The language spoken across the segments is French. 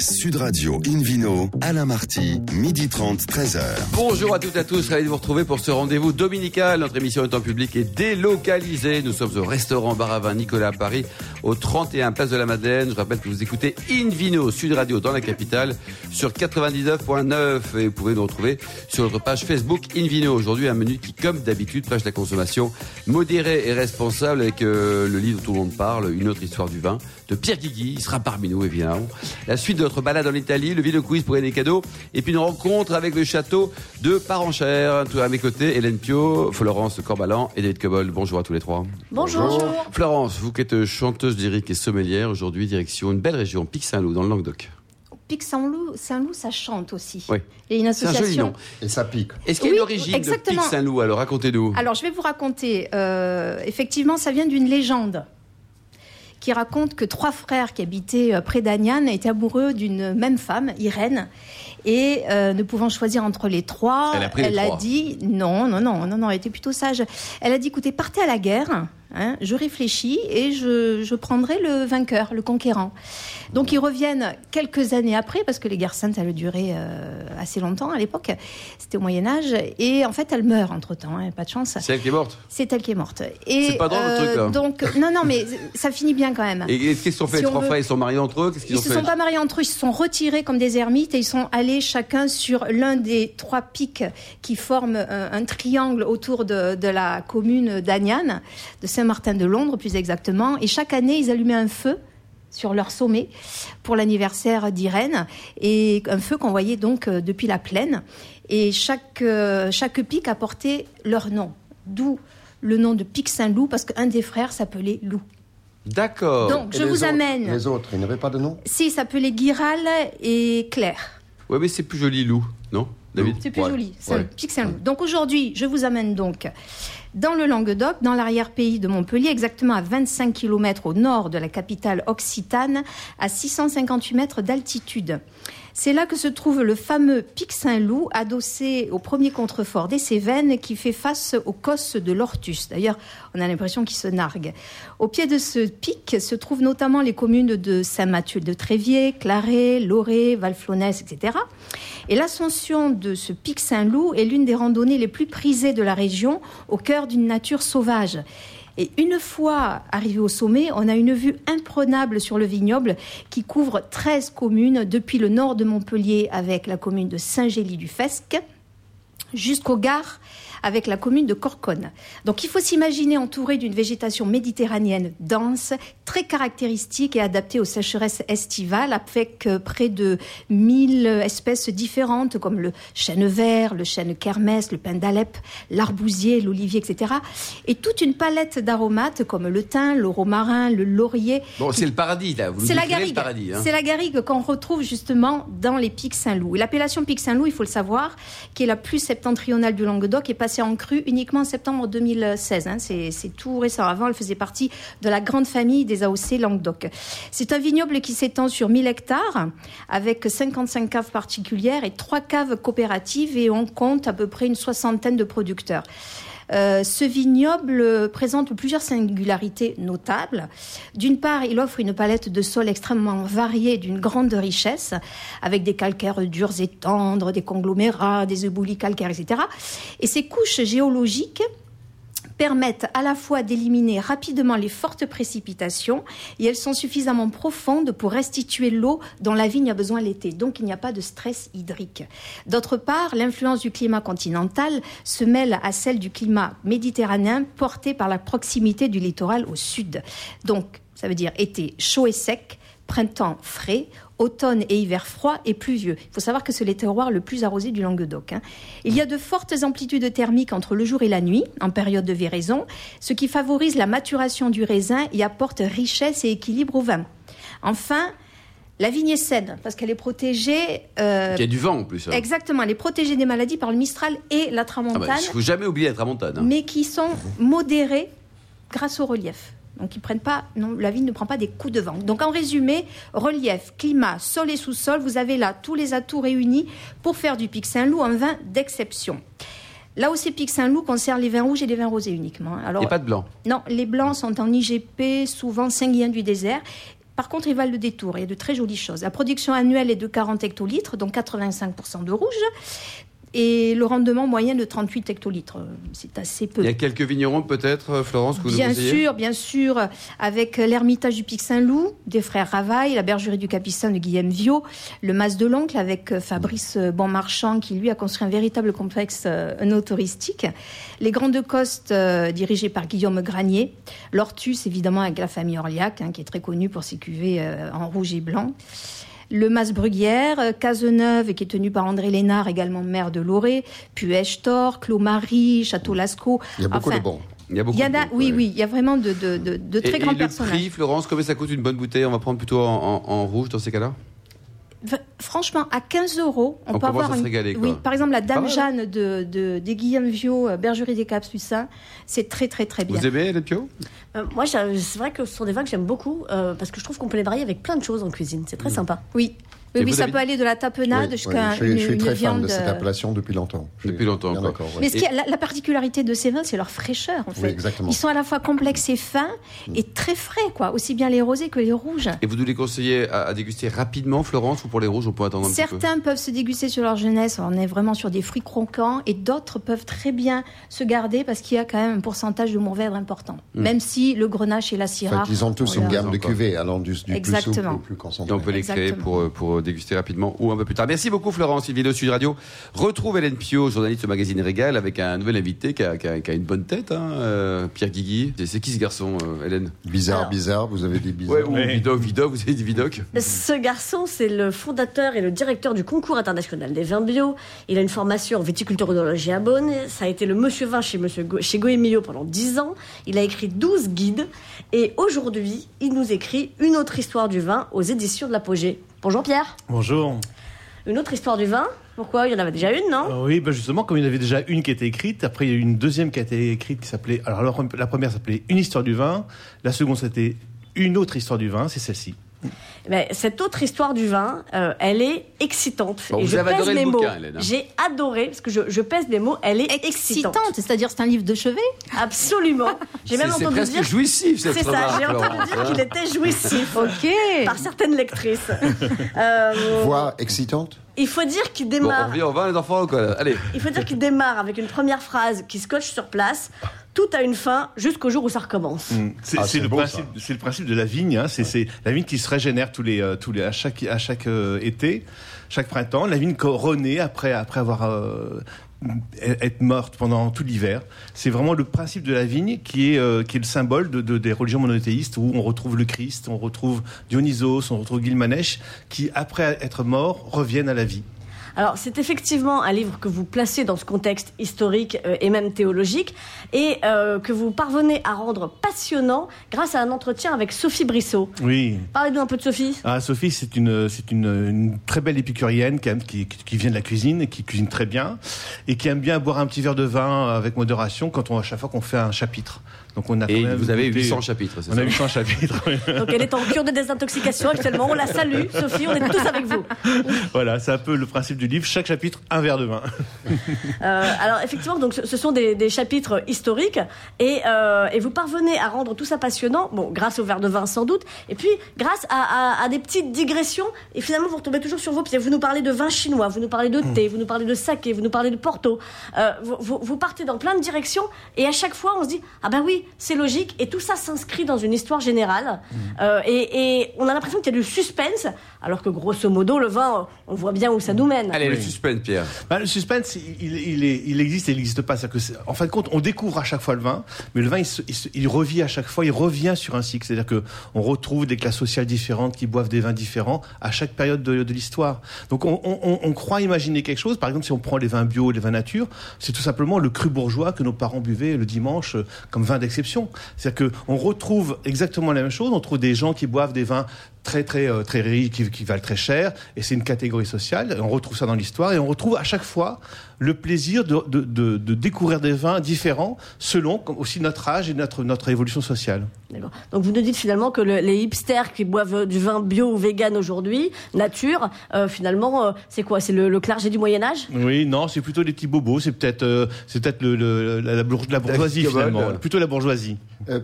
Sud Radio Invino, Alain Marty, midi 30, 13h. Bonjour à toutes et à tous, ravi de vous retrouver pour ce rendez-vous dominical. Notre émission est en public et délocalisée. Nous sommes au restaurant Bar à Vin Nicolas à Paris, au 31 Place de la Madeleine. Je rappelle que vous écoutez Invino Sud Radio dans la capitale sur 99.9 et vous pouvez nous retrouver sur notre page Facebook Invino. Aujourd'hui, un menu qui, comme d'habitude, prêche la consommation modérée et responsable avec euh, le livre dont tout le monde parle, Une autre histoire du vin, de Pierre Guigui. Il sera parmi nous, évidemment. La suite de notre balade en Italie, le vidéo quiz pour gagner des cadeaux, et puis une rencontre avec le château de Parenchère. Tout à mes côtés, Hélène Pio, Florence Corbalan et David Cobol. Bonjour à tous les trois. Bonjour. Florence, vous qui êtes chanteuse lyrique et sommelière, aujourd'hui direction une belle région, Pic-Saint-Loup, dans le Languedoc. Pic Saint-Loup, Saint-Loup, ça chante aussi. Oui. Il y a une C'est un joli association. nom. Et ça pique. Est-ce qu'il y a Oui, une origine de exactement. Pic-Saint-Loup Alors racontez-nous. Alors, je vais vous raconter. euh, effectivement, ça vient d'une légende qui raconte que trois frères qui habitaient euh, près d'Agnan étaient amoureux d'une même femme, Irène. Et euh, ne pouvant choisir entre les trois, Elle a pris les trois. dit non, non, non, non, non, elle était plutôt sage. Elle a dit écoutez, partez à la guerre. Hein, je réfléchis et je, je prendrai le vainqueur, le conquérant. Donc ils reviennent quelques années après, parce que les guerres saintes, elles duraient euh, assez longtemps à l'époque. C'était au Moyen Âge. Et en fait, elle meurt entre-temps, hein, pas de chance. C'est elle qui est morte? C'est elle qui est morte. Et, C'est pas drôle, le truc, là. Donc, non, non, mais ça finit bien quand même. Et qu'est-ce qu'ils ont fait Si Les trois veut- frères, ils sont mariés entre eux? Ils se sont pas mariés entre eux, ils se sont retirés comme des ermites et ils sont allés chacun sur l'un des trois pics qui forment un, un triangle autour de, de la commune d'Agnan, de Saint-Martin-de-Londres plus exactement. Et chaque année, ils allumaient un feu sur leur sommet pour l'anniversaire d'Irène et un feu qu'on voyait donc euh, depuis la plaine. Et chaque, euh, chaque pic apportait leur nom, d'où le nom de pic Saint-Loup parce qu'un des frères s'appelait Loup. D'accord. Donc, Et je vous autres- amène. Les autres, ils n'avaient pas de nom? Si, il s'appelait Guiral et Claire. Ouais, mais c'est plus joli, Lou, non? David C'est plus Ouais, joli, c'est ouais. Donc aujourd'hui, je vous amène donc dans le Languedoc, dans l'arrière-pays de Montpellier, exactement à 25 km au nord de la capitale occitane, à 658 mètres d'altitude. C'est là que se trouve le fameux pic Saint-Loup, adossé au premier contrefort des Cévennes, qui fait face aux cosses de l'Ortus. D'ailleurs, on a l'impression qu'il se nargue. Au pied de ce pic se trouvent notamment les communes de Saint-Mathieu de Tréviers, Claret, Loré, Valflonès, etc. Et l'ascension de ce pic Saint-Loup est l'une des randonnées les plus prisées de la région, au cœur d'une nature sauvage. Et une fois arrivé au sommet, on a une vue imprenable sur le vignoble qui couvre 13 communes depuis le nord de Montpellier avec la commune de Saint-Gély-du-Fesque jusqu'aux gares avec la commune de Corconne. Donc il faut s'imaginer entouré d'une végétation méditerranéenne dense, très caractéristique et adaptée aux sécheresses estivales, avec euh, près de 1000 espèces différentes comme le chêne vert, le chêne kermès, le pin d'Alep, l'arbousier, l'olivier, etc. Et toute une palette d'aromates comme le thym, le romarin, le laurier, Bon, c'est le paradis, là. Vous c'est la garrigue. Hein. C'est la garrigue qu'on retrouve justement dans les pics Saint-Loup. Et L'appellation pic Saint-Loup, il faut le savoir, qui est la plus septentrionale du Languedoc, est passée en crue uniquement en septembre 2016. hein. C'est tout récent. Avant, elle faisait partie de la grande famille des AOC Languedoc. C'est un vignoble qui s'étend sur 1000 hectares, avec 55 caves particulières et trois caves coopératives, et on compte à peu près une soixantaine de producteurs. Euh, ce vignoble présente plusieurs singularités notables. D'une part, il offre une palette de sols extrêmement variée d'une grande richesse, avec des calcaires durs et tendres, des conglomérats, des éboulis calcaires, etc. Et ces couches géologiques permettent à la fois d'éliminer rapidement les fortes précipitations et elles sont suffisamment profondes pour restituer l'eau dont la vigne a besoin l'été. Donc il n'y a pas de stress hydrique. D'autre part, l'influence du climat continental se mêle à celle du climat méditerranéen porté par la proximité du littoral au sud. Donc ça veut dire été chaud et sec, printemps frais, automne et hiver froid et pluvieux. Il faut savoir que c'est le terroir le plus arrosé du Languedoc. hein. Il y a de fortes amplitudes thermiques entre le jour et la nuit, en période de véraison, ce qui favorise la maturation du raisin et apporte richesse et équilibre au vin. Enfin, la vigne est saine, parce qu'elle est protégée... euh, Il y a du vent en plus. hein. Exactement, elle est protégée des maladies par le Mistral et la Ah Tramontane bah, il faut jamais oublier la tramontane. hein. mais qui sont modérés grâce au relief. Donc ils prennent pas, non, la vigne ne prend pas des coups de vent. Donc en résumé, relief, climat, sol et sous-sol, vous avez là tous les atouts réunis pour faire du Pic Saint-Loup un vin d'exception. Là où c'est Pic Saint-Loup concerne les vins rouges et les vins rosés uniquement. Il Alors n'y a pas de blanc. non, les blancs sont en IGP, souvent sanguins du désert. Par contre, ils valent le détour. Il y a de très jolies choses. La production annuelle est de 40 hectolitres, donc 85% de rouge et le rendement moyen de 38 hectolitres. C'est assez peu. Il y a quelques vignerons peut-être, euh, Florence, que vous Bien nous sûr, bien sûr, avec l'Ermitage du Pic Saint-Loup, des frères Ravaille, la Bergerie du Capucin de Guillaume Viau, le Mas de l'Oncle avec euh, Fabrice euh, Bonmarchand qui lui a construit un véritable complexe no touristique, les Grandes Costes dirigées par Guillaume Granier, l'Ortus évidemment avec la famille Orliac hein, qui est très connue pour ses cuvées en rouge et blanc le Mas-Bruguière, euh, Cazeneuve, qui est tenu par André Lénard, également maire de Loré, puis Echtor, Clos-Marie, Château-Lascaux. Il y a beaucoup de bons. Il y, a beaucoup oui, oui, il y a vraiment de, de, de, très grands et le Prix, Florence, combien ça coûte une bonne bouteille? On va prendre plutôt en rouge dans ces cas-là? Franchement, à 15 euros, on, peut avoir une... Oui, par exemple, la Dame Jeanne de, de, des Guillaume Viau, euh, Bergerie des Capucins, c'est très, très, très bien. Vous aimez les Pio euh, Moi, c'est vrai que ce sont des vins que j'aime beaucoup euh, parce que je trouve qu'on peut les varier avec plein de choses en cuisine. C'est très mm. sympa. Oui. Oui, ça peut aller de la tapenade jusqu'à je, une, je suis très fan de cette appellation depuis longtemps. Depuis longtemps. Mais ce qui la, particularité de ces vins, c'est leur fraîcheur. En fait. Ils sont à la fois complexes et fins mm. et très frais, quoi. Aussi bien les rosés que les rouges. Et vous nous les conseillez à, déguster rapidement, Florence, ou pour les rouges, on peut attendre un Certains petit peu Certains peuvent se déguster sur leur jeunesse. On est vraiment sur des fruits croquants, et d'autres peuvent très bien se garder parce qu'il y a quand même un pourcentage de mourvèdre important. Mm. Même si le grenache et la syrah. En fait, ils ont tous une gamme de cuvées allant du, du plus souple au plus concentré. on peut les créer pour, déguster rapidement ou un peu plus tard. Merci beaucoup Florence, une vidéo Sud Radio. Retrouve Hélène Pio, journaliste au magazine Régal, avec un nouvel invité qui a, qui a, une bonne tête, hein, euh, Pierre Guigui. C'est qui ce garçon, euh, Hélène? Bizarre, bizarre, vous avez dit bizarre. Ouais, ou Vidoc, Vidoc, vous avez dit Vidoc. Ce garçon, c'est le fondateur et le directeur du concours international des vins bio. Il a une formation en viticulturologie à Bonn. Ça a été le monsieur vin chez, monsieur chez Goemio pendant 10 ans. Il a écrit 12 guides. Et aujourd'hui, il nous écrit une autre histoire du vin aux éditions de l'Apogée. Bonjour Pierre. Bonjour. Une autre histoire du vin Pourquoi? Il y en avait déjà une, non? Euh, Oui, bah justement, comme il y en avait déjà une qui était écrite, après il y a eu une deuxième qui a été écrite qui s'appelait. Alors la première s'appelait Une histoire du vin, la seconde c'était Une autre histoire du vin, c'est celle-ci. Mais cette autre histoire du vin, euh, elle est excitante. et je pèse les mots. Hein. J'ai adoré, parce que je, je, pèse les mots, elle est excitante. C'est-à-dire c'est un livre de chevet? Absolument. J'ai même entendu presque dire. jouissif, C'est ça, j'ai entendu dire qu'il était jouissif. ok. Par certaines lectrices. euh, Voix excitante? Il faut dire qu'il démarre. Bon, on revient vin, les enfants, quoi. Allez. Il faut dire qu'il démarre avec une première phrase qui scotche sur place tout a une fin jusqu'au jour où ça recommence. Mm. Ah, c'est le, le, principe de la vigne. Hein. C'est la vigne qui se régénère tous les, euh, tous les, à chaque, à chaque euh, été, chaque printemps. La vigne renaît après, avoir euh, être morte pendant tout l'hiver. C'est vraiment le principe de la vigne qui est, qui est le symbole de, de, des religions monothéistes où on retrouve le Christ, on retrouve Dionysos, on retrouve Gilgamesh, qui après être mort reviennent à la vie. Alors, c'est effectivement un livre que vous placez dans ce contexte historique euh, et même théologique et euh, que vous parvenez à rendre passionnant grâce à un entretien avec Sophie Brissot. Oui. Parlez-nous un peu de Sophie. Ah, Sophie, c'est une, c'est une, une, très belle épicurienne qui, qui, qui, vient de la cuisine et qui cuisine très bien et qui aime bien boire un petit verre de vin avec modération quand on, à chaque fois qu'on fait un chapitre. Donc on a et vous avez 800 chapitres, c'est ça On a 800 chapitres. Donc elle est en cure de désintoxication actuellement. On la salue, Sophie, on est tous avec vous. Voilà, c'est un peu le principe du livre. Chaque chapitre, un verre de vin. Euh, alors effectivement, donc ce sont des, des chapitres historiques et, euh, et, vous parvenez à rendre tout ça passionnant. Bon, grâce au verre de vin sans doute, et puis grâce à, à, à, des petites digressions. Et finalement, vous retombez toujours sur vos pieds. Vous nous parlez de vin chinois, vous nous parlez de thé, vous nous parlez de saké, vous nous parlez de Porto. Euh, vous, vous, vous partez dans plein de directions et à chaque fois, on se dit ah ben oui, c'est logique, et tout ça s'inscrit dans une histoire générale. Mm. Euh, et, on a l'impression qu'il y a du suspense, alors que grosso modo, le vin, on voit bien où ça nous mène. Allez, le suspense, Pierre. Bah, le suspense, il, il, existe et il n'existe pas. Que en fin de compte, on découvre à chaque fois le vin, mais le vin, il, revit à chaque fois, il revient sur un cycle. C'est-à-dire que on retrouve des classes sociales différentes qui boivent des vins différents à chaque période de, l'histoire. Donc, on, on, croit imaginer quelque chose. Par exemple, si on prend les vins bio, les vins nature, c'est tout simplement le cru bourgeois que nos parents buvaient le dimanche comme vin d'exception. C'est-à-dire qu'on retrouve exactement la même chose. On trouve des gens qui boivent des vins très très euh, très riches qui, valent très cher et c'est une catégorie sociale on retrouve ça dans l'histoire et on retrouve à chaque fois le plaisir de, de, de, découvrir des vins différents selon aussi notre âge et notre notre évolution sociale. Donc vous nous dites finalement que les hipsters qui boivent du vin bio ou vegan aujourd'hui, nature, euh, finalement euh, c'est quoi? C'est le, clergé du Moyen Âge? Oui, non, c'est plutôt les petits bobos, c'est peut-être c'est peut-être le, la, bourgeoisie finalement, plutôt la bourgeoisie.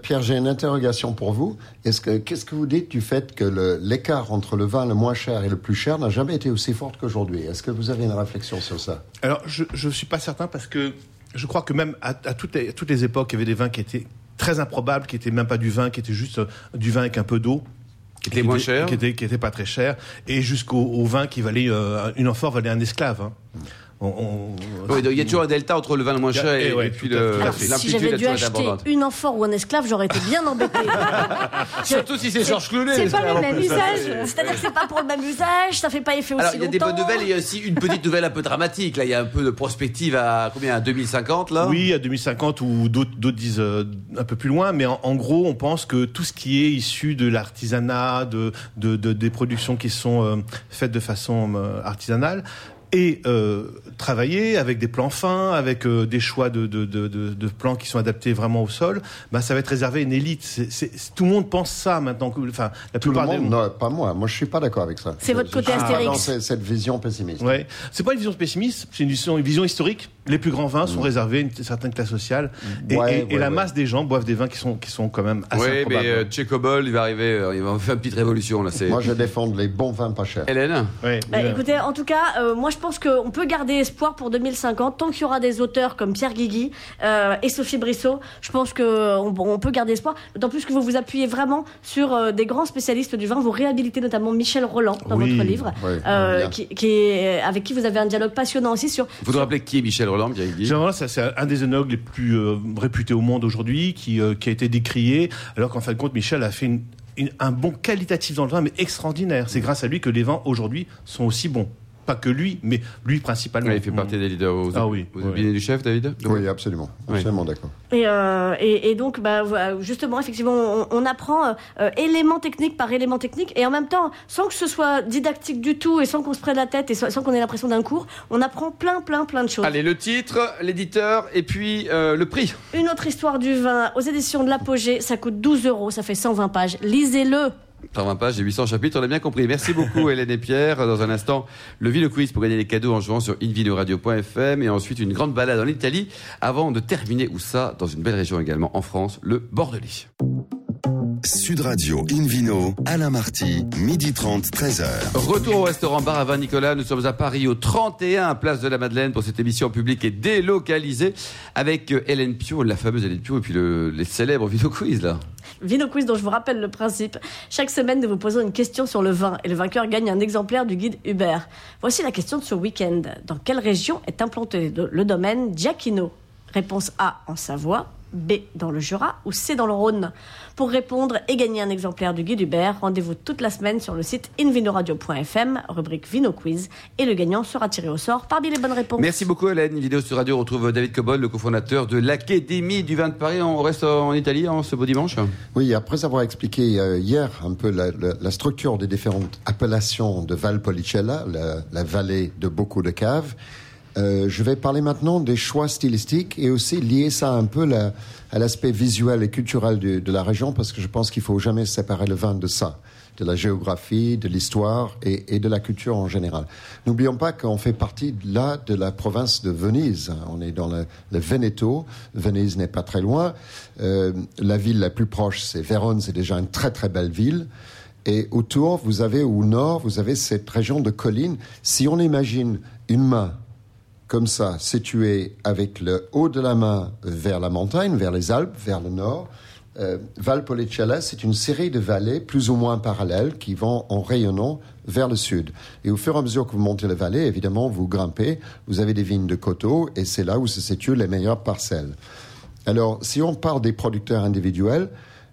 Pierre, j'ai une interrogation pour vous. Est-ce que qu'est-ce que vous dites du fait que le l'écart entre le vin le moins cher et le plus cher n'a jamais été aussi fort qu'aujourd'hui. Est-ce que vous avez une réflexion sur ça? Alors, je ne suis pas certain parce que je crois que même à, toutes, les, toutes, les, époques, il y avait des vins qui étaient très improbables, qui n'étaient même pas du vin, qui étaient juste euh, du vin avec un peu d'eau. Qui était moins cher. Qui était, qui était pas très cher. Et jusqu'au vin qui valait, euh, une amphore valait un esclave. Hein il y a toujours un delta entre le vin le moins cher et, puis le. si j'avais dû acheter une amphore ou un esclave, j'aurais été bien embêté. Surtout si c'est Georges Clooney. C'est pas le même usage. C'est-à-dire que c'est pas pour le même usage, ça fait pas effet aussi Alors, il y a des bonnes nouvelles et il y a aussi une petite nouvelle un peu dramatique. Là, il y a un peu de prospective à combien À 2050 là? Oui, à 2050 ou d'autres disent euh, un peu plus loin, mais en, gros, on pense que tout ce qui est issu de l'artisanat, de, de, des productions qui sont euh, faites de façon euh, artisanale, et euh, travailler avec des plans fins, avec euh, des choix de, de, de, de, plans qui sont adaptés vraiment au sol, bah, ça va être réservé à une élite. C'est, tout le monde pense ça maintenant. Enfin, la tout le monde, non, pas moi. Moi, je suis pas d'accord avec ça. C'est votre côté astérix. Cette vision pessimiste. Ouais, c'est pas une vision pessimiste, c'est une vision, une vision historique. Les plus grands vins sont mm. réservés à une certaine classe sociale, et, et, la masse des gens boivent des vins qui sont qui sont quand même assez Oui, mais euh, il va arriver, euh, il va faire une petite révolution là. Moi, je défends les bons vins pas chers. Hélène. Oui. Bah, écoutez, en tout cas, moi, je pense qu'on peut garder espoir pour 2050 tant qu'il y aura des auteurs comme Pierre Guigui euh, et Sophie Brissot. Je pense qu'on on peut garder espoir. D'autant plus que vous vous appuyez vraiment sur euh, des grands spécialistes du vin. Vous réhabilitez notamment Michel Roland dans votre livre, euh, qui, est, avec qui vous avez un dialogue passionnant aussi sur. Vous vous rappelez qui est Michel Roland, C'est un des œnologues les plus réputés au monde aujourd'hui, qui, qui a été décrié, alors qu'en fin de compte, Michel a fait un bon qualitatif dans le vin, mais extraordinaire. C'est grâce à lui que les vins aujourd'hui sont aussi bons pas que lui, mais lui principalement. il fait partie des leaders. Ah oui. Vous du chef, David Oui, absolument. Absolument d'accord. Et, euh, et, donc, bah, justement, effectivement, on, apprend euh, élément technique par élément technique, et en même temps, sans que ce soit didactique du tout, et sans qu'on se prenne la tête, et sans, qu'on ait l'impression d'un cours, on apprend plein, plein, plein de choses. Allez, le titre, l'éditeur, et puis euh, le prix. Une autre histoire du vin aux éditions de l'Apogée, ça coûte 12 euros, ça fait 120 pages. Lisez-le 120 pages et 800 chapitres, on a bien compris. Merci beaucoup Hélène et Pierre. Dans un instant, le Vino Quiz pour gagner les cadeaux en jouant sur invinoradio.fm et ensuite une grande balade en Italie avant de terminer où ça, dans une belle région également en France, le Bordelais. Sud Radio Invino, Alain Marty, midi 30, 13h. Retour au restaurant Bar à Vin Nicolas. Nous sommes à Paris au 31 Place de la Madeleine pour cette émission publique et délocalisée avec euh, Hélène Pio, la fameuse Hélène Pio et puis le, les célèbres Vino Quiz là. Vino Quiz dont je vous rappelle le principe. Chaque semaine, nous vous posons une question sur le vin et le vainqueur gagne un exemplaire du guide Hubert. Voici la question de ce week-end. Dans quelle région est implanté le domaine Giacchino? Réponse A en Savoie, B dans le Jura ou C dans le Rhône. Pour répondre et gagner un exemplaire du guide Hubert, rendez-vous toute la semaine sur le site invinoradio.fm, rubrique Vino Quiz, et le gagnant sera tiré au sort parmi les bonnes réponses. Merci beaucoup Hélène. Une vidéo sur radio retrouve David Cobol, le cofondateur de l'Académie du vin de Paris. On reste en Italie en ce beau dimanche? Oui, après avoir expliqué euh, hier un peu la, structure des différentes appellations de Valpolicella, la, la vallée de beaucoup de caves, euh, je vais parler maintenant des choix stylistiques et aussi lier ça un peu à l'aspect visuel et culturel de, la région parce que je pense qu'il faut jamais séparer le vin de ça, de la géographie, de l'histoire et, de la culture en général. N'oublions pas qu'on fait partie là de la province de Venise. On est dans le, Veneto. Venise n'est pas très loin. Euh, la ville la plus proche, c'est Vérone. C'est déjà une très très belle ville. Et autour, vous avez au nord, vous avez cette région de collines. Si on imagine une main comme ça, situé avec le haut de la main vers la montagne, vers les Alpes, vers le nord. Euh, Valpolicella, c'est une série de vallées plus ou moins parallèles qui vont en rayonnant vers le sud. Et au fur et à mesure que vous montez la vallée, évidemment, vous grimpez, vous avez des vignes de coteaux et c'est là où se situent les meilleures parcelles. Alors, si on parle des producteurs individuels,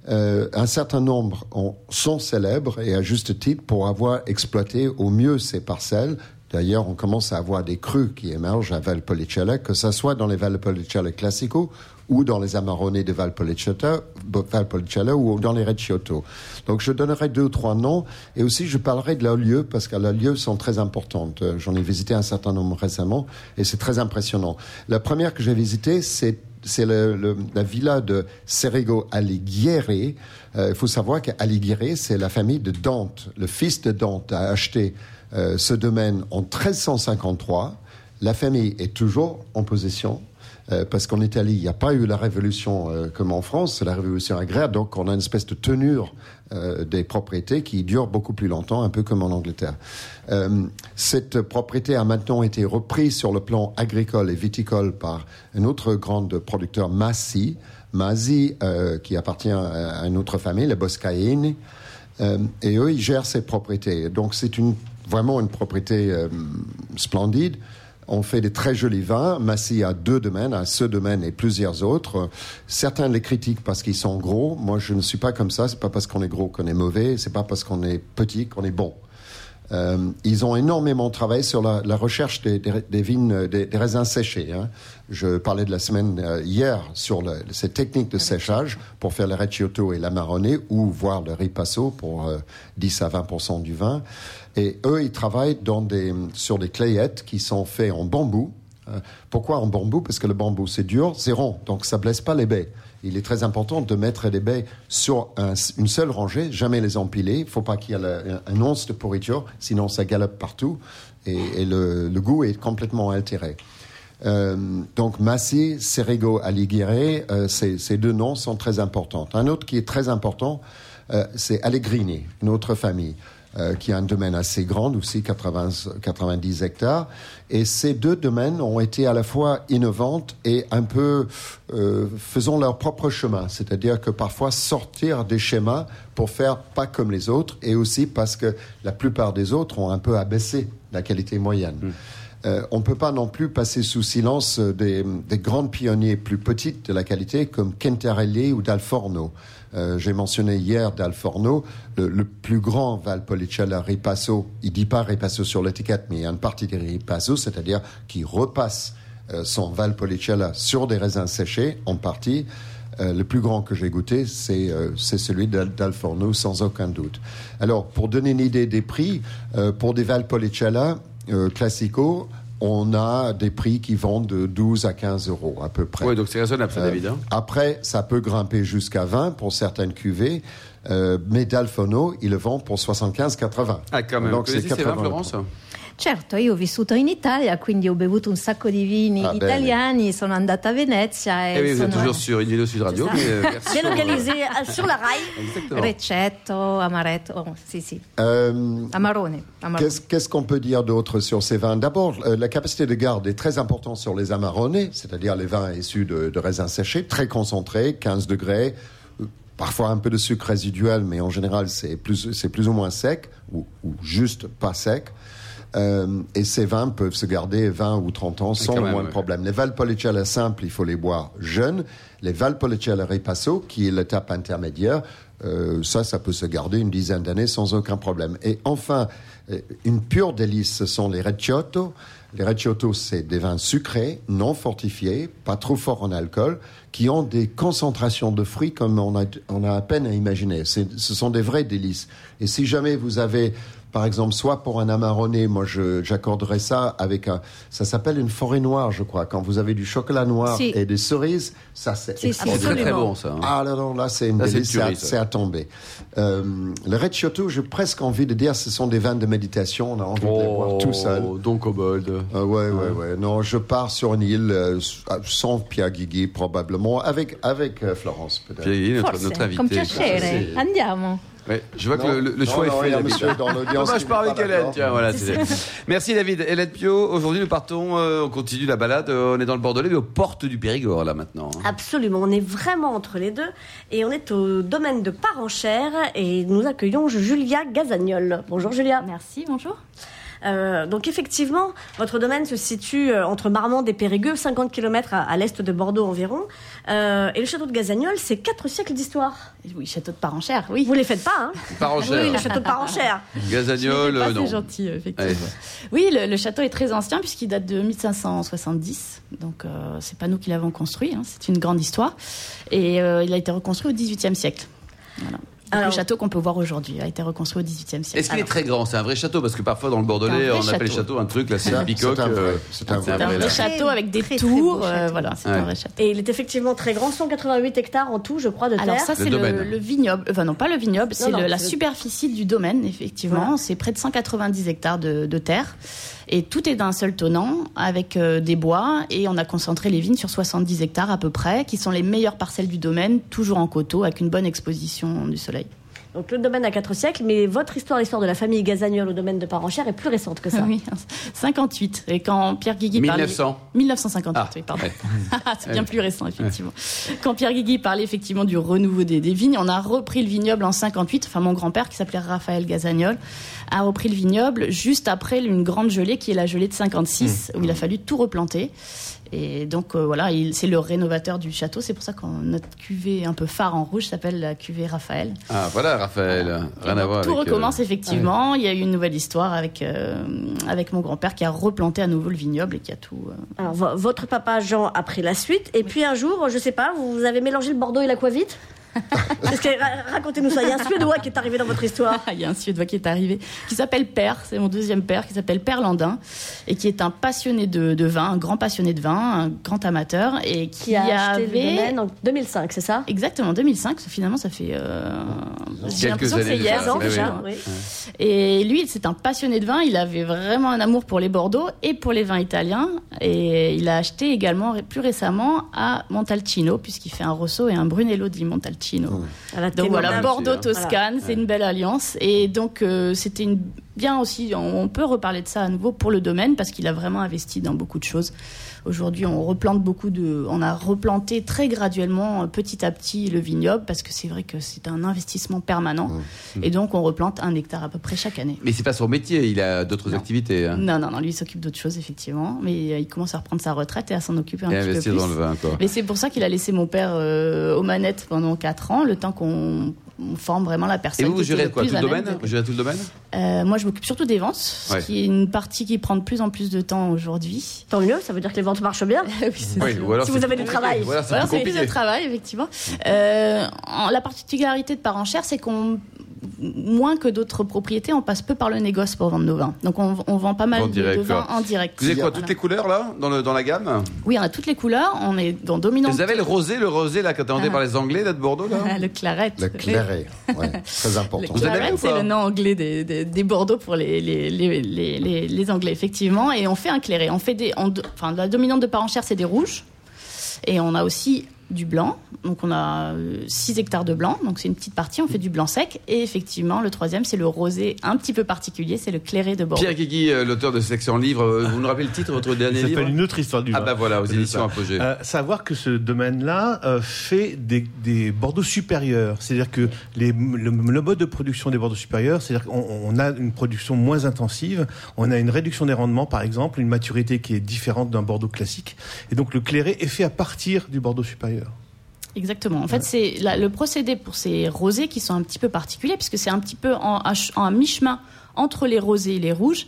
euh, un certain nombre sont célèbres et à juste titre pour avoir exploité au mieux ces parcelles D'ailleurs, on commence à avoir des crues qui émergent à Valpolicella, que ce soit dans les Valpolicella classico ou dans les Amarone de Valpolicella, Valpolicella ou dans les Recioto. Donc, je donnerai deux ou trois noms et aussi je parlerai de leurs lieux parce que leurs lieux sont très importantes. J'en ai visité un certain nombre récemment et c'est très impressionnant. La première que j'ai visitée, c'est c'est la villa de Serrigo Alighieri. Euh, il faut savoir qu'Alighieri, c'est la famille de Dante. Le fils de Dante a acheté euh, ce domaine en 1353. La famille est toujours en possession. Euh, parce qu'en Italie, il n'y a pas eu la révolution euh, comme en France, c'est la révolution agraire, donc on a une espèce de tenure euh, des propriétés qui dure beaucoup plus longtemps, un peu comme en Angleterre. Euh, cette propriété a maintenant été reprise sur le plan agricole et viticole par un autre grand producteur, Massi, Masi, qui appartient à une autre famille, les Boscaini, et eux, ils gèrent ces propriétés. Donc c'est une, vraiment une propriété euh, splendide. On fait des très jolis vins. Massy a deux domaines, a ce domaine et plusieurs autres. Certains les critiquent parce qu'ils sont gros. Moi, je ne suis pas comme ça. C'est pas parce qu'on est gros qu'on est mauvais. C'est pas parce qu'on est petit qu'on est bon. Euh, ils ont énormément travaillé sur la, la recherche des, des, des vignes, des, des raisins séchés. Hein. Je parlais de la semaine euh, hier sur le, ces techniques de séchage pour faire le Recioto et l'Amarone ou voir le Ripasso pour euh, 10 à 20% du vin. Et eux, ils travaillent dans des, sur des clayettes qui sont faites en bambou. Euh, pourquoi en bambou? Parce que le bambou, c'est dur, c'est rond, donc ça blesse pas les baies. Il est très important de mettre les baies sur un, une seule rangée, jamais les empiler. Il ne faut pas qu'il y ait un, once de pourriture, sinon ça galope partout et, le, goût est complètement altéré. Euh, donc Massi, Serigo, Alighieri, euh, ces, deux noms sont très importants. Un autre qui est très important, euh, c'est Allegrini, une autre famille. Euh, qui a un domaine assez grand, aussi 80, 90 hectares. Et ces deux domaines ont été à la fois innovantes et un peu euh, faisant leur propre chemin. C'est-à-dire que parfois sortir des schémas pour faire pas comme les autres et aussi parce que la plupart des autres ont un peu abaissé la qualité moyenne. Mmh. Euh, on ne peut pas non plus passer sous silence des, des grands pionniers plus petites de la qualité comme Kentarelli ou Dalforno. Euh, J'ai mentionné hier Dalforno, le, le, plus grand Valpolicella Ripasso. Il dit pas Ripasso sur l'étiquette, mais il y a une partie des Ripasso, c'est-à-dire qui repasse euh, son Valpolicella sur des raisins séchés, en partie. Euh, le plus grand que j'ai goûté, c'est euh, celui d'Alforno, sans aucun doute. Alors, pour donner une idée des prix, euh, pour des Valpolicella euh, classico, on a des prix qui vont de 12 à 15 euros à peu près. Oui, donc c'est raisonnable, ça, David. Hein après, ça peut grimper jusqu'à 20 pour certaines cuvées, euh, mais Dalfono, il le vend pour 75-80. Ah, quand même. Donc c'est 80 Florence? Certo, io ho vissuto in Italia, quindi ho bevuto un sacco di vini Ah, italiani, bene. sono andata a Venezia e eh oui, sono... Vous êtes toujours sur Invino Sud Radio, mais euh, version... Délocalisé sur la rail. Exactement. Recetto, amaretto, oh, si, si. Euh, Amarone. Amarone. Qu'est-ce qu'on peut dire d'autre sur ces vins? D'abord, euh, la capacité de garde est très importante sur les Amarone, c'est-à-dire les vins issus de, de raisins séchés, très concentrés, 15 degrés, parfois un peu de sucre résiduel, mais en général c'est plus, c'est plus ou moins sec, ou, ou juste pas sec. Euh, et ces vins peuvent se garder 20 ou 30 ans sans le moins de problème. Les Valpolicella simples, il faut les boire jeunes. Les Valpolicella Ripasso, qui est l'étape intermédiaire, euh, ça, ça peut se garder une dizaine d'années sans aucun problème. Et enfin, euh, une pure délice, ce sont les Recioto. Les Recioto, c'est des vins sucrés, non fortifiés, pas trop forts en alcool, qui ont des concentrations de fruits comme on a, on a à peine à imaginer. Ce sont des vrais délices. Et si jamais vous avez par exemple, soit pour un amarronné, moi j'accorderais ça avec un. Ça s'appelle une forêt noire, je crois. Quand vous avez du chocolat noir si. et des cerises, ça c'est C'est très très bon ça. Hein. Ah là, non, là c'est une c'est à, à, tomber. Euh, le Recioto, j'ai presque envie de dire, ce sont des vins de méditation. On a envie oh, de les boire tout seul. Don Cobold. Euh, ouais, ouais, ouais. Non, je pars sur une île euh, sans Pierre Guigui probablement, avec avec euh, Florence peut-être. Notre, notre invité. Con piacere. Andiamo. Ouais, je vois non, que le, le choix non, est fait. monsieur dans l'audience. je pars avec Hélène. Tiens, voilà, Merci David. Hélène Pio, aujourd'hui nous partons, euh, on continue la balade. Euh, on est dans le Bordelais, mais aux portes du Périgord là maintenant. hein. Absolument, on est vraiment entre les deux. Et on est au domaine de Parenchère et nous accueillons Julia Gazagnol. Bonjour Julia. Merci, bonjour. Euh, donc effectivement, votre domaine se situe euh, entre Marmande et Périgueux, 50 km à, à l'est de Bordeaux environ. Euh, et le château de Gazagnol, c'est quatre siècles d'histoire. Oui, château de Parenchère, oui. Vous les faites pas, hein Parenchère. Oui, le château de Parenchère. Gazagnol, pas, non. C'est gentil, effectivement. Ouais. Oui, le, le, château est très ancien puisqu'il date de 1570. Donc euh, c'est pas nous qui l'avons construit, hein, c'est une grande histoire. Et euh, il a été reconstruit au XVIIIe siècle. Voilà. Alors, le château qu'on peut voir aujourd'hui a été reconstruit au XVIIIe siècle. Est-ce qu'il est très grand? C'est un vrai château Parce que parfois dans le Bordelais, on appelle les châteaux un truc, là c'est une bicoque. C'est un, vrai, un vrai château avec des très, tours. Très euh, voilà, c'est ouais. un vrai château. Et il est effectivement très grand, 188 hectares en tout, je crois, de terre. Alors ça, c'est le, le, le, vignoble. Enfin non, pas le vignoble, c'est la superficie du domaine, effectivement. C'est près de 190 hectares de, de terre. Et tout est d'un seul tenant, avec euh, des bois, et on a concentré les vignes sur 70 hectares à peu près, qui sont les meilleures parcelles du domaine, toujours en coteaux, avec une bonne exposition du soleil. Donc le domaine a 4 siècles, mais votre histoire, l'histoire de la famille Gazagnol au domaine de Parenchère est plus récente que ça. Oui, 58. Et quand Pierre Guigui 1900. parlait... 1958, Ah, oui, pardon. ouais. C'est bien plus récent, effectivement. Quand Pierre Guigui parlait effectivement du renouveau des, des vignes, on a repris le vignoble en 58. Enfin, mon grand-père, qui s'appelait Raphaël Gazagnol, a repris le vignoble juste après une grande gelée qui est la gelée de 56, où il a fallu tout replanter. Et donc euh, voilà, il- c'est le rénovateur du château. C'est pour ça que notre cuvée un peu phare en rouge s'appelle la cuvée Raphaël. Ah, voilà, Raphaël. Rien à voir tout avec, euh, recommence effectivement. Il y a eu une nouvelle histoire avec euh, avec mon grand-père qui a replanté à nouveau le vignoble et qui a tout. euh, Alors vo- votre papa Jean a pris la suite, et puis un jour, je sais pas, vous avez mélangé le Bordeaux et l'aquavite? Parce que, ra- Racontez-nous ça. Il y a un Suédois qui est arrivé dans votre histoire. Il y a un Suédois qui est arrivé, qui s'appelle Père, c'est mon deuxième père, qui s'appelle Père Landin, et qui est un passionné de, de vin, un grand passionné de vin, un grand amateur, et qui, Qui a acheté le avait... domaine en 2005, c'est ça? Exactement, 2005, finalement ça fait... Euh... J'ai Quelques l'impression que années c'est hier, ans déjà. oui. Et lui, c'est un passionné de vin. Il avait vraiment un amour pour les Bordeaux et pour les vins italiens. Et il a acheté également plus récemment à Montalcino, puisqu'il fait un Rosso et un Brunello di Montalcino. À la Donc voilà, Témoin. Bordeaux, hein. Toscane, c'est une belle alliance. Et donc euh, c'était une bien aussi. On peut reparler de ça à nouveau pour le domaine parce qu'il a vraiment investi dans beaucoup de choses. Aujourd'hui, on replante beaucoup de. On a replanté très graduellement, euh, petit à petit, le vignoble parce que c'est vrai que c'est un investissement permanent. Et donc on replante un hectare à peu près chaque année. Mais c'est pas son métier, il a d'autres activités. hein. Non, non, non, lui il s'occupe d'autres choses effectivement, mais euh, il commence à reprendre sa retraite et à s'en occuper un Et petit peu investir plus. dans le vin, quoi. Mais c'est pour ça qu'il a laissé mon père euh, aux manettes pendant 4 ans, le temps qu'on on forme vraiment la personne. Et vous, vous gérez quoi Tout le domaine de- Vous gérez tout le domaine Euh, Moi, je m'occupe surtout des ventes, ce Ouais. qui est une partie qui prend de plus en plus de temps aujourd'hui. Tant mieux, ça veut dire que les ventes marchent bien. oui, c'est Oui, sûr. ou alors Si vous avez du travail. Voilà, c'est plus de travail, effectivement. Euh, en- la particularité de Parenchère, c'est qu'on, moins que d'autres propriétés, on passe peu par le négoce pour vendre nos vins. Donc, on, on vend pas mal En de, direct, de vins en direct. Vous avez quoi Voilà. Toutes les couleurs, là dans, le, dans la gamme? Oui, on a toutes les couleurs. On est dans dominante. Vous avez le rosé, le rosé, là, quand on Ah. par les Anglais, là, de Bordeaux, là? Ah, le claret. Le claret, ouais, très Le important. Vous avez claret, c'est le nom anglais des, des- des Bordeaux pour les, les, les, les, les- les Anglais, effectivement. Et on fait un claret. On fait des, on- enfin, la dominante de Parenchère, c'est des rouges. Et on a aussi du blanc. Donc on a 6 hectares de blanc. Donc c'est une petite partie. On fait du blanc sec. Et effectivement, le troisième, c'est le rosé un petit peu particulier. C'est le claret de Bordeaux. Pierre Guigui, euh, l'auteur de section livre, euh, vous nous rappelez le titre de votre Ça dernier livre s'appelle une autre histoire du Ah vin. bah voilà, aux éditions ça. Apogée. Euh, savoir que ce domaine-là euh, fait des, des Bordeaux supérieurs. C'est-à-dire que les, le, le mode de production des Bordeaux supérieurs, c'est-à-dire qu'on on a une production moins intensive, on a une réduction des rendements, par exemple, une maturité qui est différente d'un Bordeaux classique. Et donc le clairet est fait à partir du Bordeaux supérieur. Exactement. En fait, c'est le procédé pour ces rosés qui sont un petit peu particuliers, puisque c'est un petit peu en, mi-chemin entre les rosés et les rouges.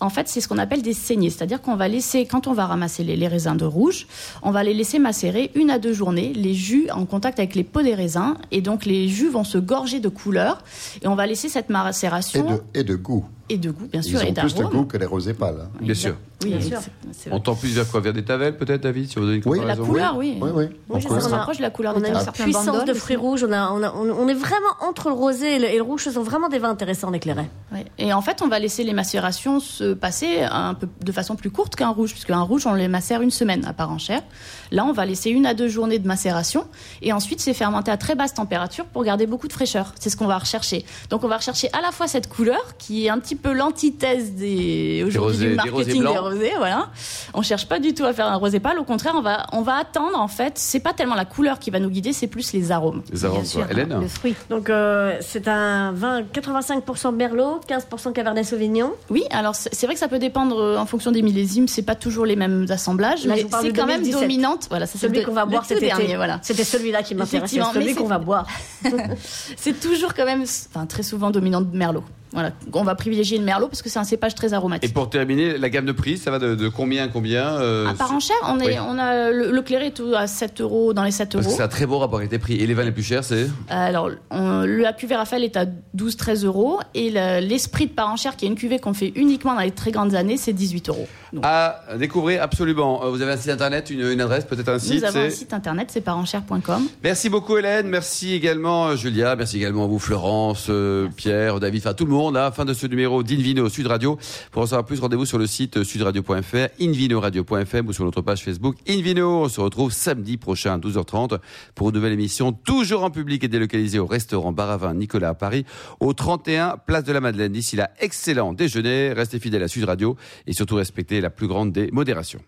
En fait, c'est ce qu'on appelle des saignées. C'est-à-dire qu'on va laisser, quand on va ramasser les, les raisins de rouge, on va les laisser macérer une à deux journées, les jus en contact avec les peaux des raisins. Et donc, les jus vont se gorger de couleur. Et on va laisser cette Et macération de, et de goût. Et de goût, bien Ils sûr, et ont plus de goût que les rosés pâles. hein. Bien sûr. Oui, Bien sûr. On tend plus vers quoi Vers des tavelles, peut-être, David, si vous donnez une Oui. La couleur, oui. Oui, oui. Oui, ça, se rapproche de la couleur On a une puissance de fruits rouges. On, a, on, a- on- on est vraiment entre le rosé et le, et le rouge. Ce sont vraiment des vins intéressants. Ouais. Et en fait, on va laisser les macérations se passer un peu de façon plus courte qu'un rouge, puisque un rouge, on les macère une semaine à part entière. Là, on va laisser une à deux journées de macération, et ensuite c'est fermenté à très basse température pour garder beaucoup de fraîcheur. C'est ce qu'on va rechercher. Donc, on va rechercher à la fois cette couleur qui est un petit peu l'antithèse des aujourd'hui du des marketing rosés des rosés. Voilà. On cherche pas du tout à faire un rosé pâle. Au contraire, on va on va attendre. En fait, c'est pas tellement la couleur qui va nous guider, c'est plus les arômes. Les arômes, sûr, Hélène le fruit. Donc, euh, c'est un vin 85% Merlot, 15% Cabernet Sauvignon. Oui, alors c'est vrai que ça peut dépendre euh, en fonction des millésimes. C'est pas toujours les mêmes assemblages, Là, mais c'est quand même 2017. dominante. Voilà, c'est Celui qu'on va boire cet été. dernier, voilà. C'était celui-là qui m'intéressait, Effectivement, mais celui c'est- qu'on va boire. C'est toujours quand même, enfin très souvent dominante de merlot. Voilà, on va privilégier le merlot parce que c'est un cépage très Et aromatique. pour terminer, la gamme de prix, ça va de, de combien à combien euh, À part en on, est, Oui. on a le, le est tout à 7 euros, dans les 7 Parce euros. c'est un très beau rapport qualité-prix. Et les vins les plus chers, c'est Alors, on- le la cuvée Raphaël est à 12-13 euros et le- l'esprit de Parenchère, qui est une cuvée qu'on fait uniquement dans les très grandes années, c'est 18 euros. Donc, à découvrir absolument. Euh, Vous avez un site internet, une, une adresse, peut-être un site nous avons un site internet, c'est parenchère.com. Merci beaucoup Hélène, merci également euh, Julia, merci également à vous Florence, euh, Pierre, David, enfin tout le monde. Monde. Hein. Fin de ce numéro d'Invino Sud Radio. Pour en savoir plus, rendez-vous sur le site sudradio.fr, invinoradio.fm ou sur notre page Facebook Invino. On se retrouve samedi prochain à 12h30 pour une nouvelle émission, toujours en public et délocalisée au restaurant Baravin Nicolas à Paris, au 31 Place de la Madeleine. D'ici là, excellent déjeuner. Restez fidèles à Sud Radio et surtout respectez la plus grande des modérations.